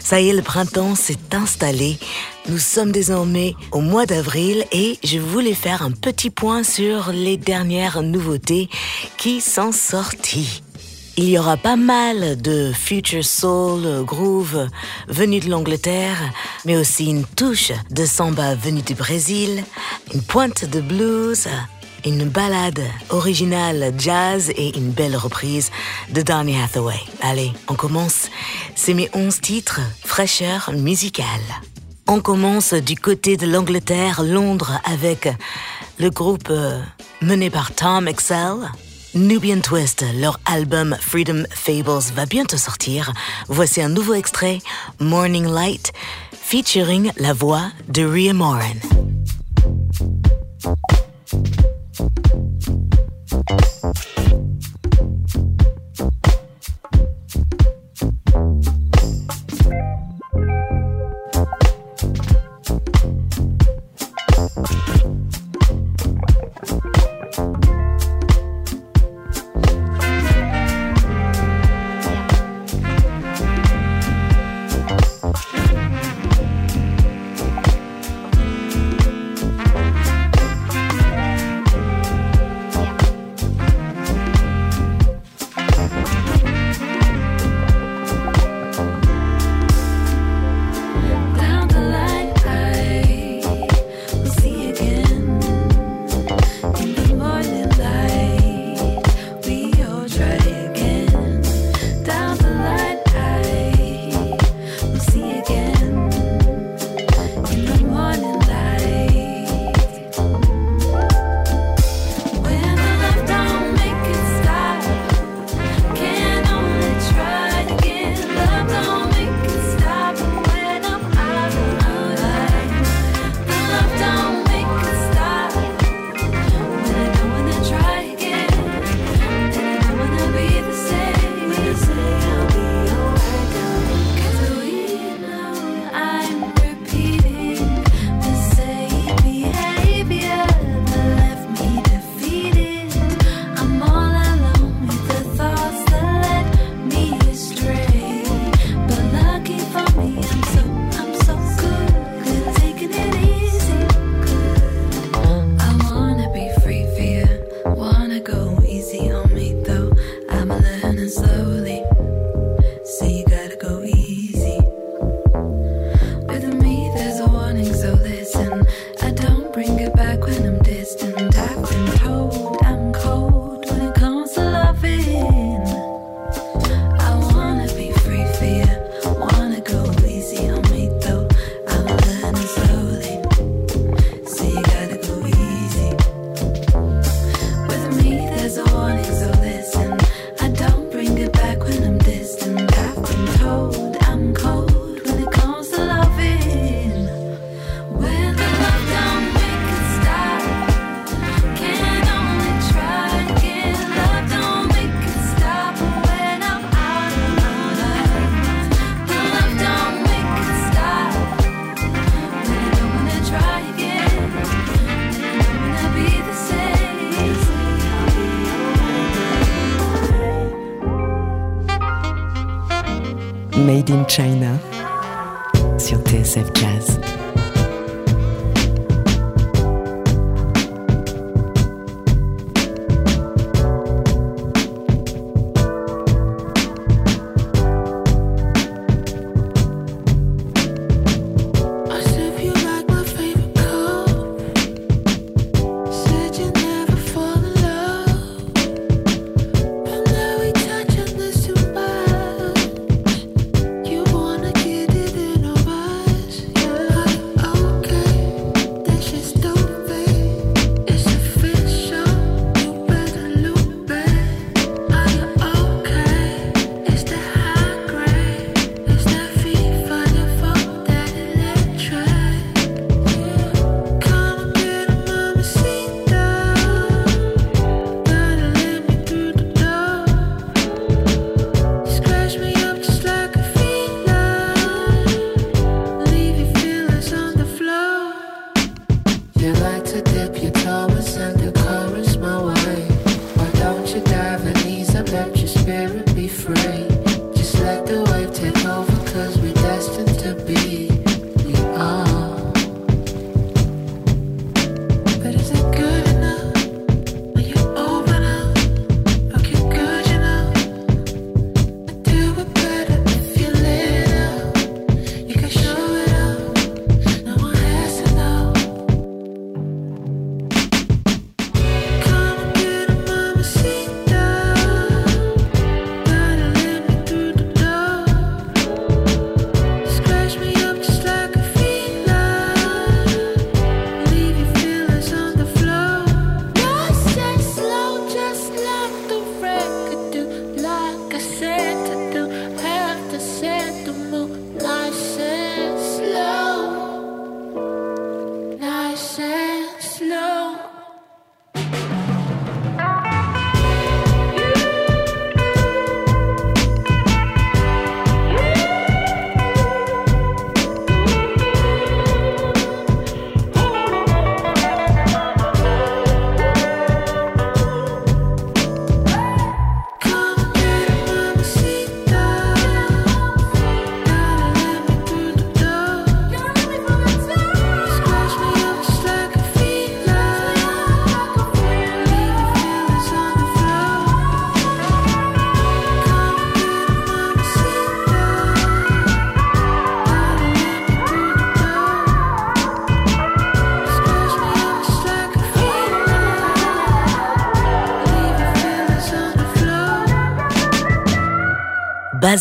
Ça y est, le printemps s'est installé. Nous sommes désormais au mois d'avril et je voulais faire un petit point sur les dernières nouveautés qui sont sorties. Il y aura pas mal de future soul, groove venus de l'Angleterre, mais aussi une touche de samba venue du Brésil, une pointe de blues, une ballade originale jazz et une belle reprise de Donny Hathaway. Allez, on commence. C'est mes 11 titres, fraîcheur musicale. On commence du côté de l'Angleterre, Londres, avec le groupe euh, mené par Tom Excel. Nubian Twist, leur album Freedom Fables va bientôt sortir. Voici un nouveau extrait, Morning Light, featuring la voix de Rhea Moran. China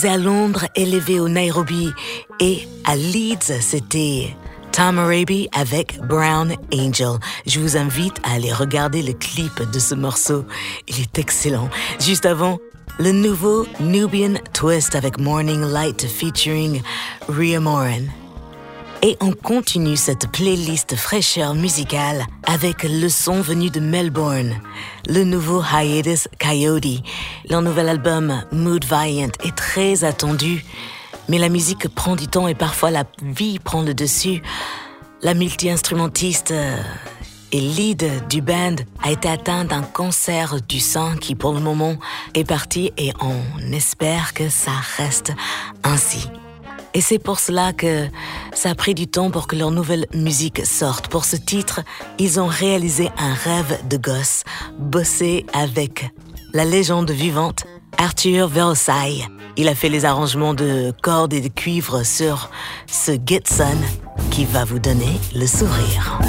À Londres, élevé au Nairobi et à Leeds, c'était Tom Araby avec Brown Angel. Je vous invite à aller regarder le clip de ce morceau. Il est excellent. Juste avant, le nouveau Nubian Twist avec Morning Light featuring Rhea Moran. Et on continue cette playlist fraîcheur musicale avec le son venu de Melbourne, le nouveau Hiatus Coyote. Leur nouvel album Mood Valiant est très attendu, mais la musique prend du temps et parfois la vie prend le dessus. La multi-instrumentiste euh, et lead du band a été atteinte d'un cancer du sein qui pour le moment est parti et on espère que ça reste ainsi. Et c'est pour cela que ça a pris du temps pour que leur nouvelle musique sorte. Pour ce titre, ils ont réalisé un rêve de gosse, bossé avec la légende vivante Arthur Versailles. Il a fait les arrangements de cordes et de cuivre sur ce Gibson qui va vous donner le sourire.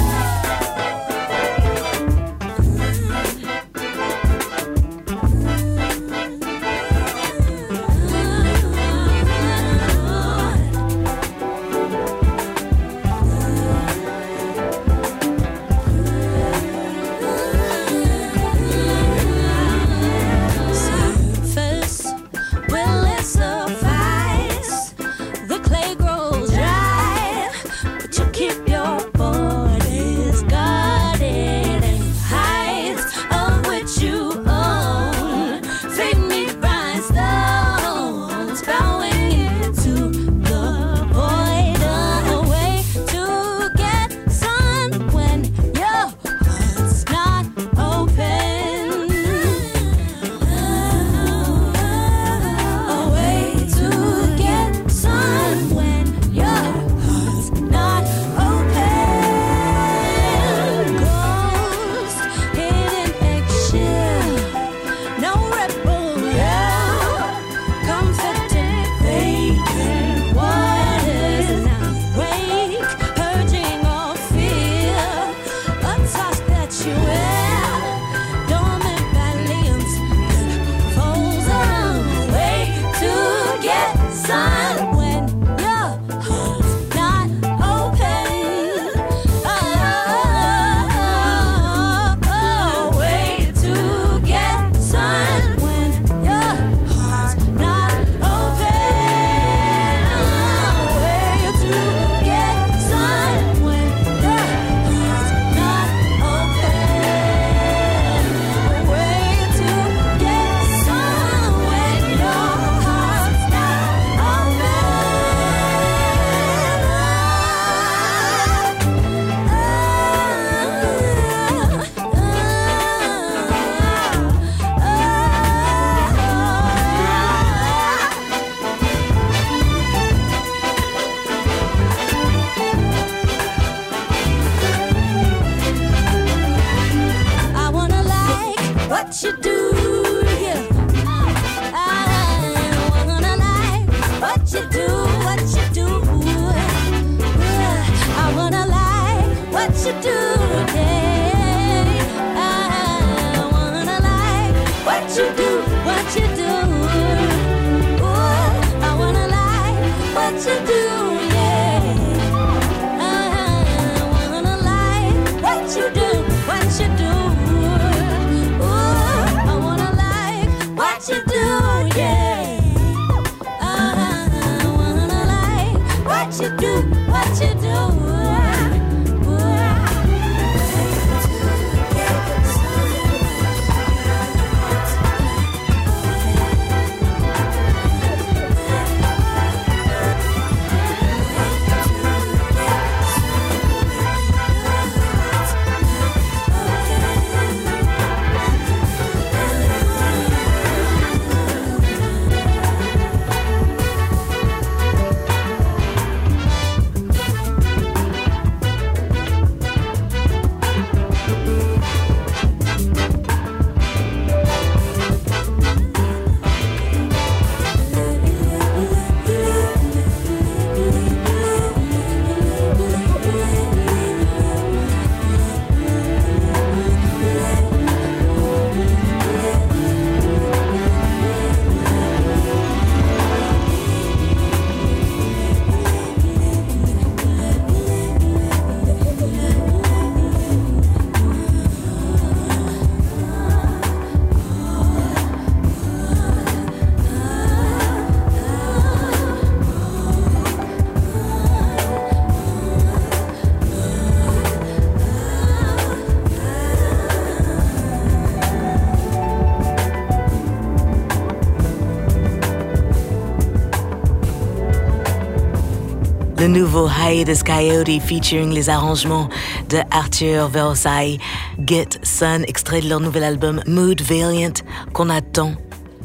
Nouveau Hiatus Coyote featuring les arrangements de Arthur Versailles, Get Sun, extrait de leur nouvel album Mood Valiant, qu'on attend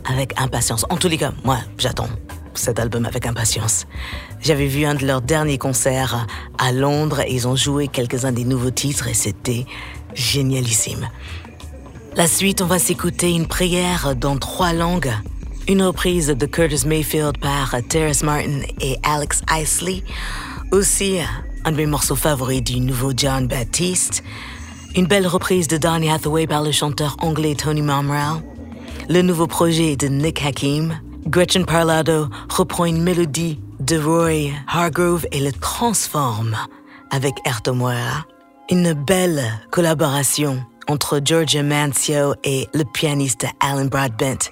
avec impatience. En tous les cas, moi, j'attends cet album avec impatience. J'avais vu un de leurs derniers concerts à Londres et ils ont joué quelques-uns des nouveaux titres et c'était génialissime. La suite, on va s'écouter une prière dans trois langues. Une reprise de Curtis Mayfield par Terrace Martin et Alex Isley. Aussi, un de mes morceaux favoris du nouveau John Baptiste. Une belle reprise de Donny Hathaway par le chanteur anglais Tony Momrell. Le nouveau projet de Nick Hakim. Gretchen Parlado reprend une mélodie de Roy Hargrove et le transforme avec Erto Moira. Une belle collaboration entre Georgia Mancio et le pianiste Alan Broadbent.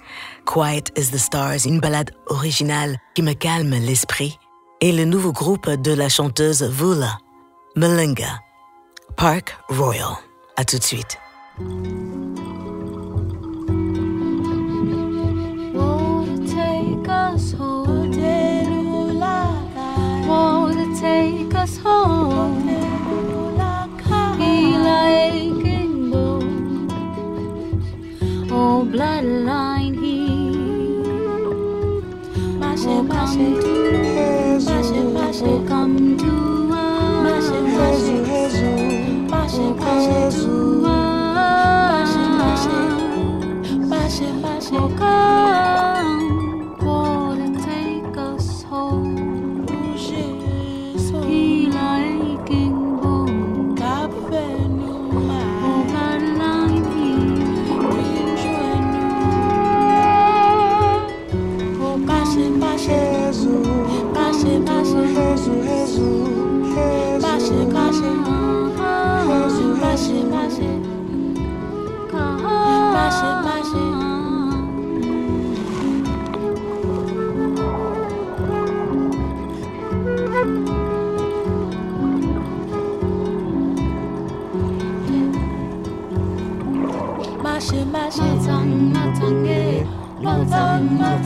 Quiet as the Stars, une ballade originale qui me calme l'esprit. Et le nouveau groupe de la chanteuse Vula, Melinga, Park Royal. À tout de suite. Oh, come to, oh, 满仓满仓诶满仓满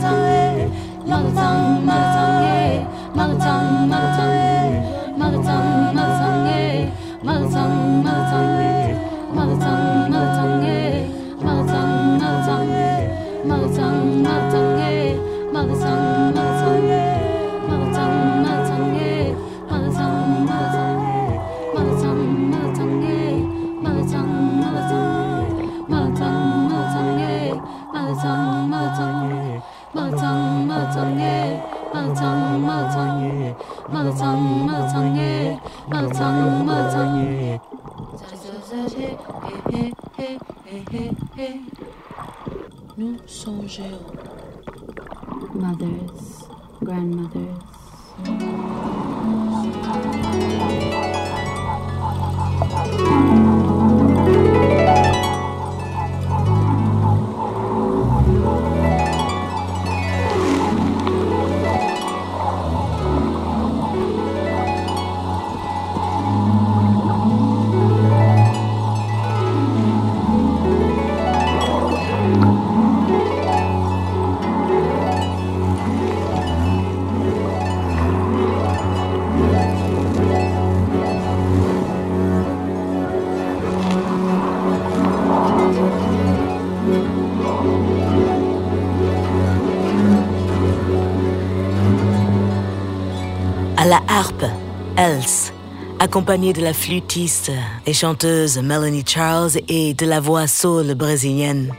accompagné de la flûtiste et chanteuse Melanie Charles et de la voix soul brésilienne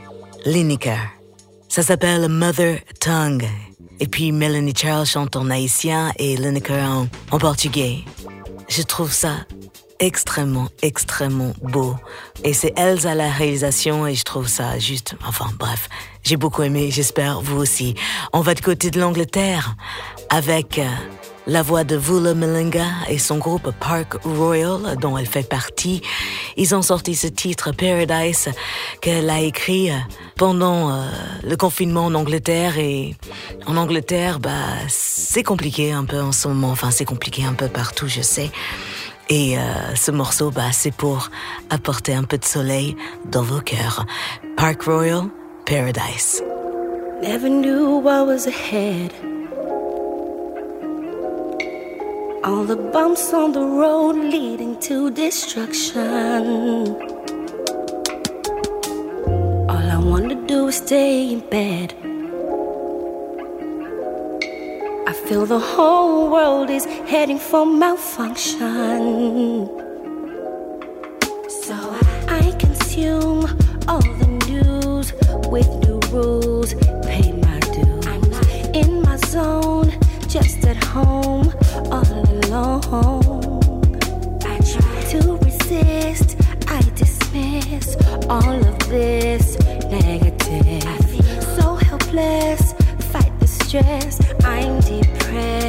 Lineker. Ça s'appelle Mother Tongue. Et puis Melanie Charles chante en haïtien et Lineker en, en portugais. Je trouve ça extrêmement, extrêmement beau. Et c'est Elsa à la réalisation et je trouve ça juste, enfin bref, j'ai beaucoup aimé, j'espère vous aussi. On va de côté de l'Angleterre avec euh, la voix de Vula Melinga et son groupe Park Royal, dont elle fait partie, ils ont sorti ce titre Paradise qu'elle a écrit euh, pendant euh, le confinement en Angleterre et en Angleterre, bah, c'est compliqué un peu en ce moment. Enfin, c'est compliqué un peu partout, je sais. Et euh, ce morceau, bah, c'est pour apporter un peu de soleil dans vos cœurs. Park Royal, Paradise. Never knew was ahead. All the bumps on the road leading to destruction. All I want to do is stay in bed. I feel the whole world is heading for malfunction. So I consume all the news with new rules. Pay my dues. I'm not in my zone, just at home, all alone. I try to resist, I dismiss all of this negative. I feel so helpless, fight the stress. I'm depressed.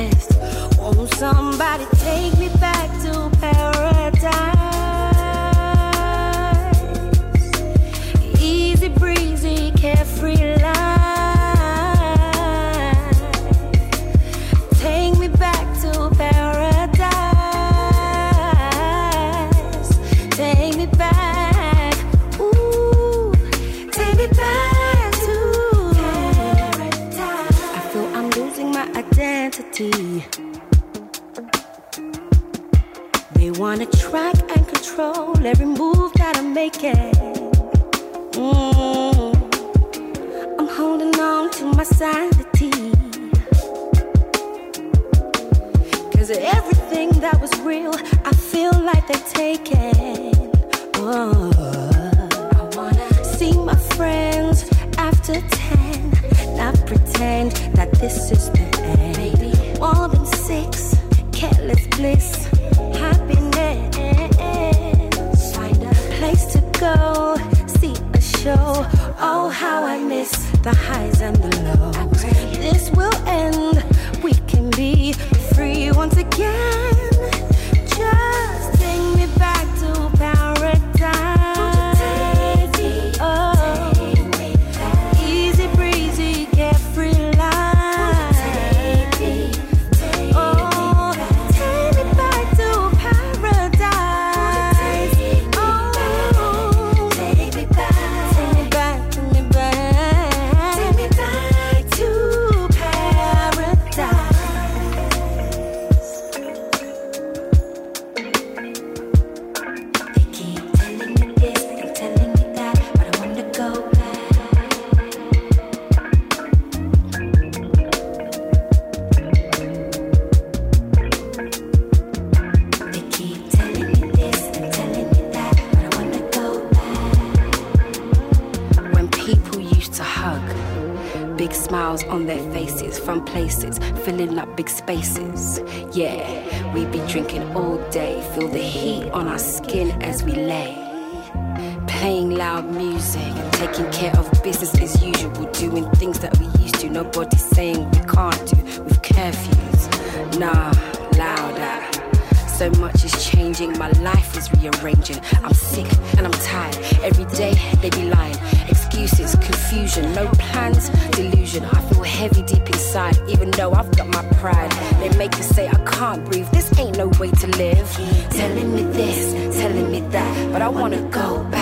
Spaces. Yeah, we'd be drinking all day, feel the heat on our skin as we lay. Playing loud music, taking care of business as usual, doing things that we used to. Nobody saying we can't do with curfews. Nah, louder. So much is changing, my life is rearranging. I'm sick and I'm tired. Every day they be lying. Excuses, confusion, no plans, delusion. I feel heavy deep inside, even though I've got my pride. They make us say I can't breathe. This ain't no way to live. Telling me this, telling me that, but I wanna go back.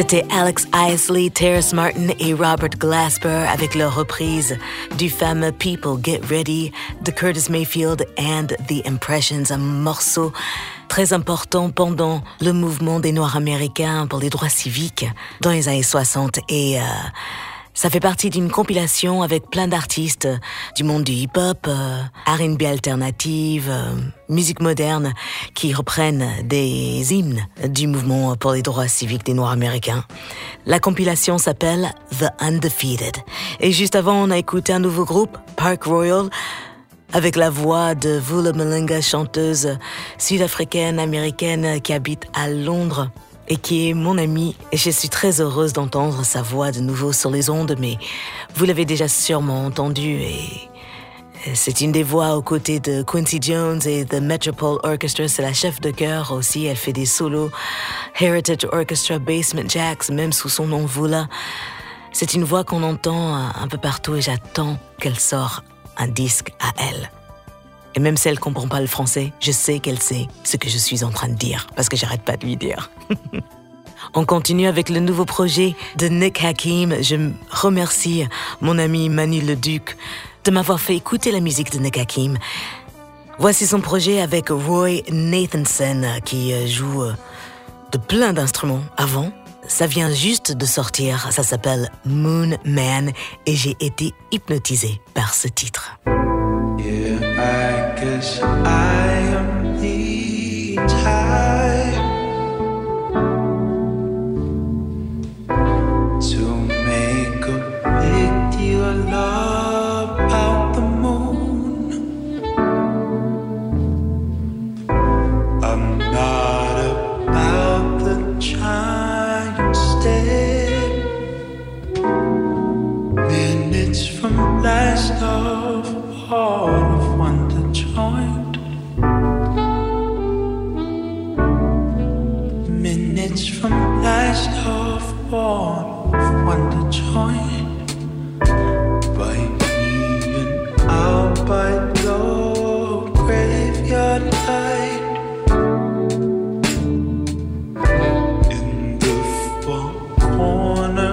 C'était Alex Isley, Terrace Martin et Robert Glasper avec leur reprise du fameux People Get Ready de Curtis Mayfield and The Impressions, un morceau très important pendant le mouvement des Noirs américains pour les droits civiques dans les années 60 et euh, ça fait partie d'une compilation avec plein d'artistes du monde du hip-hop, euh, R&B alternative, euh, musique moderne, qui reprennent des hymnes du mouvement pour les droits civiques des Noirs américains. La compilation s'appelle The Undefeated. Et juste avant, on a écouté un nouveau groupe, Park Royal, avec la voix de Vula Malinga, chanteuse sud-africaine américaine qui habite à Londres et qui est mon ami. Et je suis très heureuse d'entendre sa voix de nouveau sur les ondes, mais vous l'avez déjà sûrement entendu et c'est une des voix aux côtés de Quincy Jones et de Metropole Orchestra. C'est la chef de chœur aussi. Elle fait des solos. Heritage Orchestra, Basement Jacks, même sous son nom Vula. C'est une voix qu'on entend un peu partout et j'attends qu'elle sorte un disque à elle. Et même si elle comprend pas le français, je sais qu'elle sait ce que je suis en train de dire, parce que j'arrête pas de lui dire. On continue avec le nouveau projet de Nick Hakim. Je remercie mon ami Manu Leduc de m'avoir fait écouter la musique de Nick Hakim. Voici son projet avec Roy Nathanson qui euh, joue euh, de plein d'instruments avant. Ça vient juste de sortir, ça s'appelle Moon Man et j'ai été hypnotisé par ce titre. Cause I guess I am the type to make a big deal about the moon. I'm not about the giant step. Minutes from last of all point. Minutes from blast off, born of wonder joined by me out by the graveyard light. In the far corner.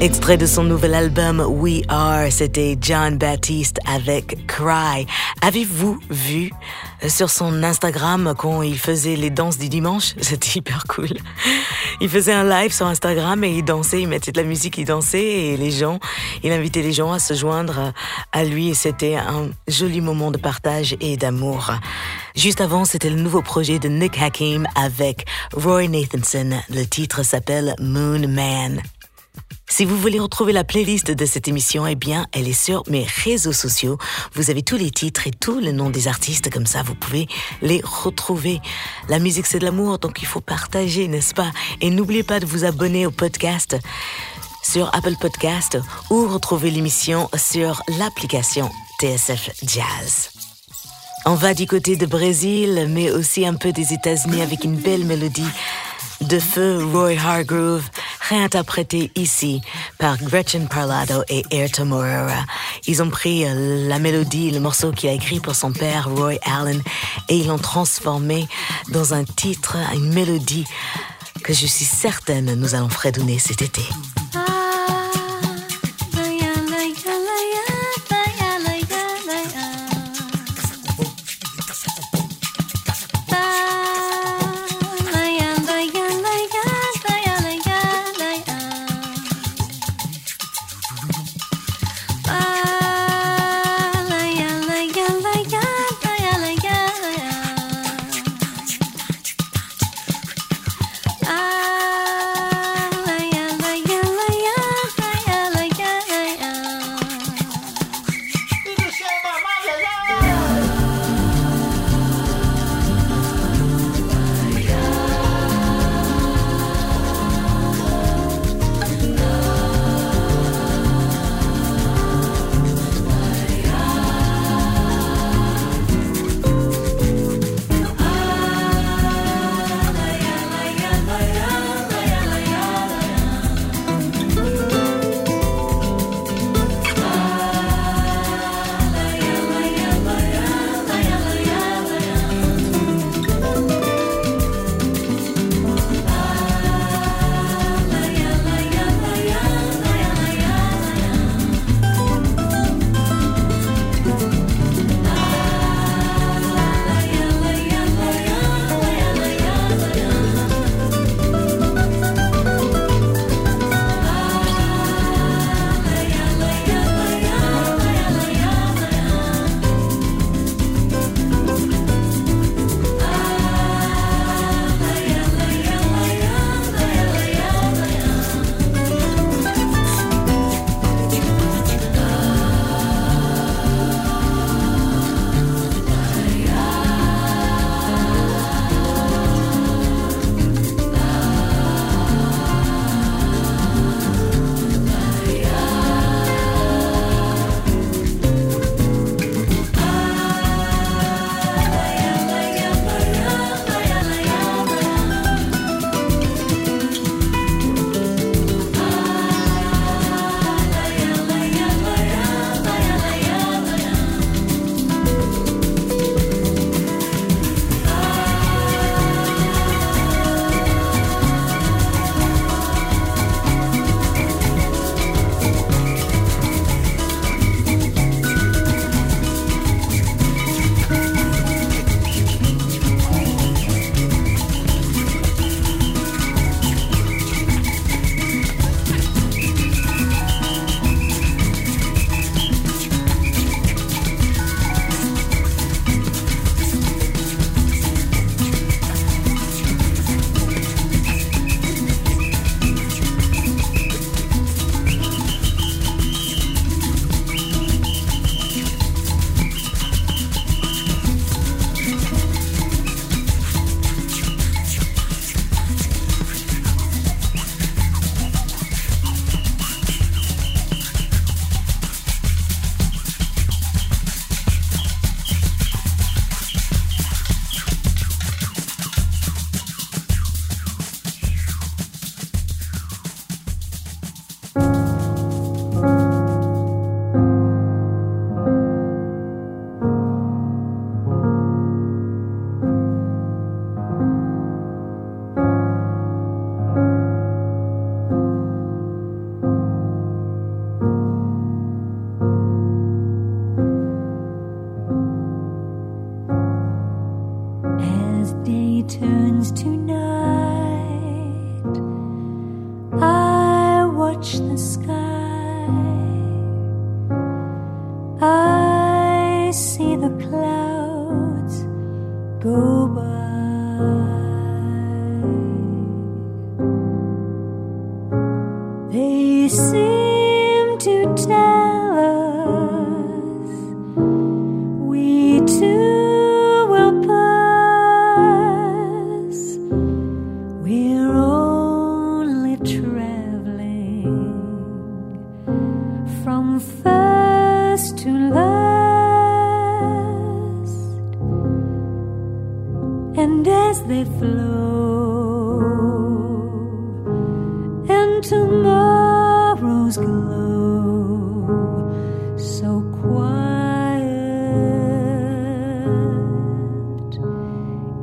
Extrait de son nouvel album We Are, c'était John Baptiste avec Cry. Avez-vous vu euh, sur son Instagram quand il faisait les danses du dimanche? C'était hyper cool. Il faisait un live sur Instagram et il dansait, il mettait de la musique, il dansait et les gens, il invitait les gens à se joindre à lui et c'était un joli moment de partage et d'amour. Juste avant, c'était le nouveau projet de Nick Hakim avec Roy Nathanson. Le titre s'appelle Moon Man. Si vous voulez retrouver la playlist de cette émission, eh bien, elle est sur mes réseaux sociaux. Vous avez tous les titres et tous les noms des artistes, comme ça vous pouvez les retrouver. La musique, c'est de l'amour, donc il faut partager, n'est-ce pas? Et n'oubliez pas de vous abonner au podcast sur Apple Podcast ou retrouver l'émission sur l'application TSF Jazz. On va du côté de Brésil, mais aussi un peu des États-Unis avec une belle mélodie de feu Roy Hargrove, réinterprété ici par Gretchen Parlado et Ayrton Moreira. Ils ont pris euh, la mélodie, le morceau qu'il a écrit pour son père, Roy Allen, et ils l'ont transformé dans un titre, une mélodie que je suis certaine nous allons fredonner cet été.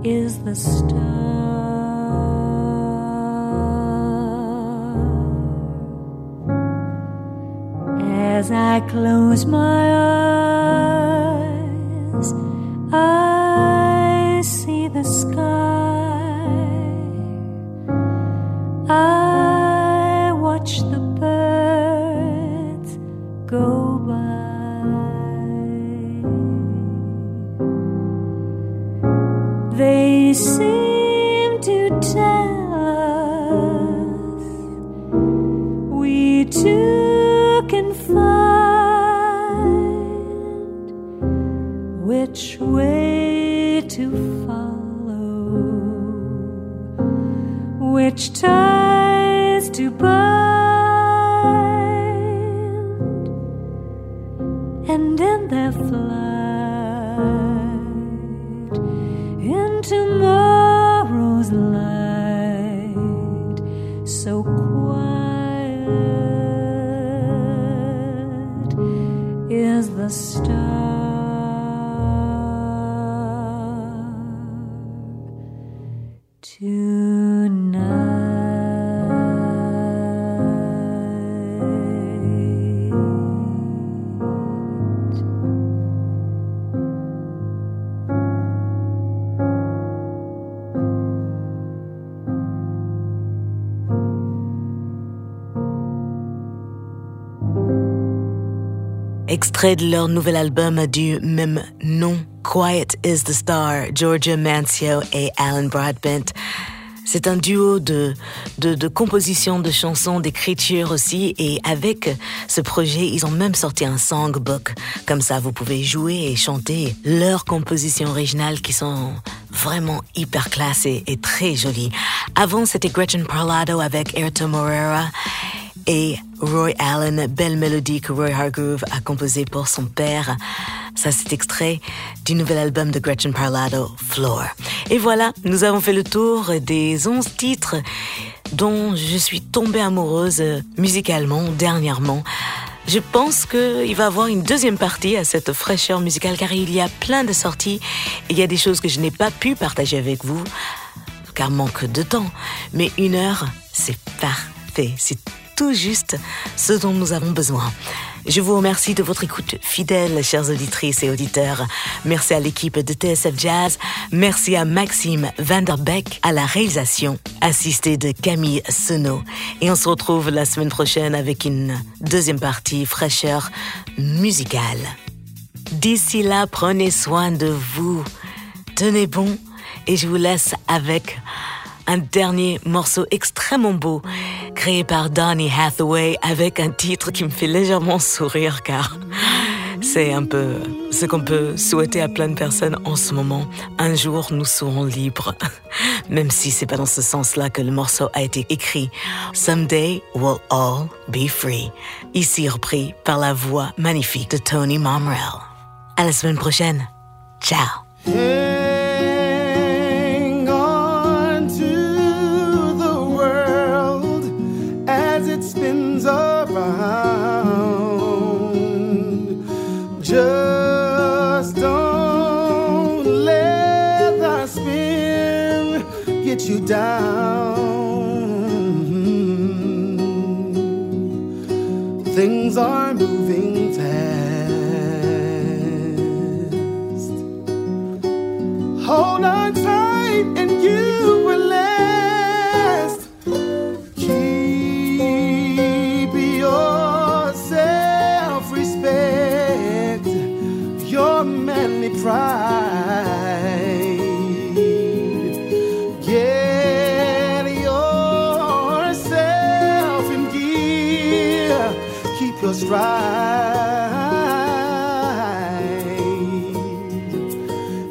Is the star. As I close my eyes I see the sky Extrait de leur nouvel album du même nom, Quiet is the Star, Georgia Mancio et Alan Broadbent. C'est un duo de, de, de composition de chansons, d'écriture aussi, et avec ce projet, ils ont même sorti un songbook. Comme ça, vous pouvez jouer et chanter leurs compositions originales qui sont vraiment hyper classe et, très jolies. Avant, c'était Gretchen Parlado avec Ayrton Morera et Roy Allen, belle mélodie que Roy Hargrove a composée pour son père. Ça, c'est extrait du nouvel album de Gretchen Parlado, Floor. Et voilà, nous avons fait le tour des 11 titres dont je suis tombée amoureuse musicalement dernièrement. Je pense qu'il va y avoir une deuxième partie à cette fraîcheur musicale car il y a plein de sorties et il y a des choses que je n'ai pas pu partager avec vous car manque de temps. Mais une heure, c'est parfait. Tout juste ce dont nous avons besoin. Je vous remercie de votre écoute fidèle, chères auditrices et auditeurs. Merci à l'équipe de TSF Jazz. Merci à Maxime Vanderbeck à la réalisation, assisté de Camille Senot. Et on se retrouve la semaine prochaine avec une deuxième partie fraîcheur musicale. D'ici là, prenez soin de vous. Tenez bon et je vous laisse avec un dernier morceau extrêmement beau créé par Donny Hathaway avec un titre qui me fait légèrement sourire car c'est un peu ce qu'on peut souhaiter à plein de personnes en ce moment. Un jour, nous serons libres. Même si c'est pas dans ce sens-là que le morceau a été écrit. Someday we'll all be free. Ici repris par la voix magnifique de Tony Momrell. À la semaine prochaine. Ciao. down. Things are moving fast. Hold on.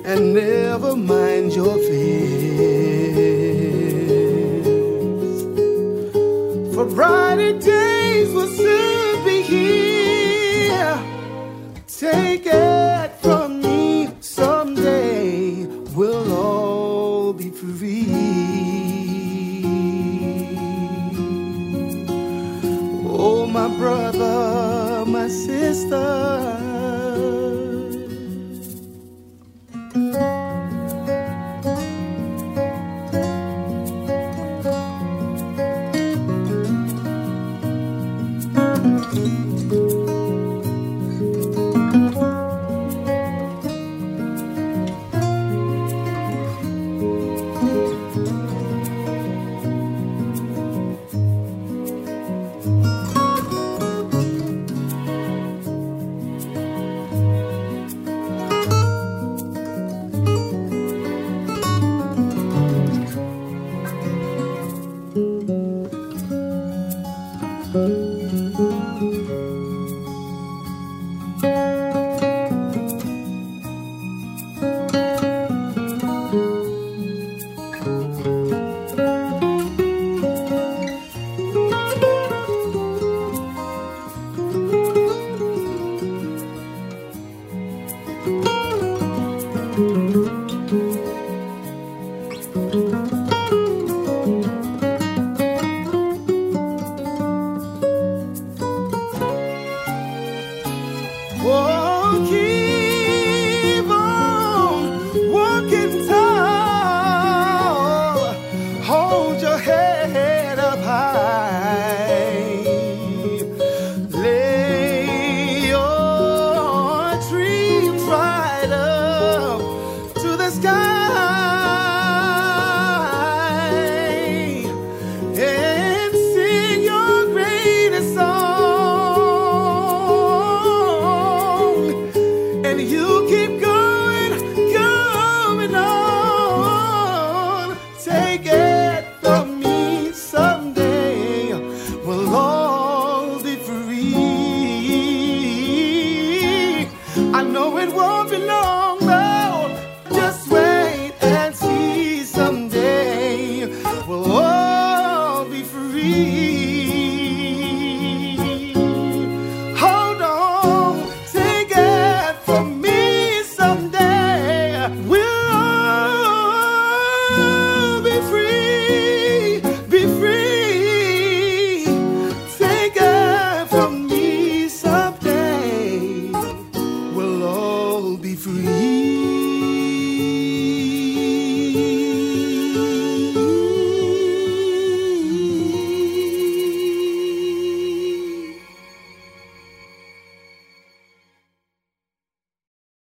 and never mind your fears. For brighter days will soon be here. Take it. my brother, my sister. Oh.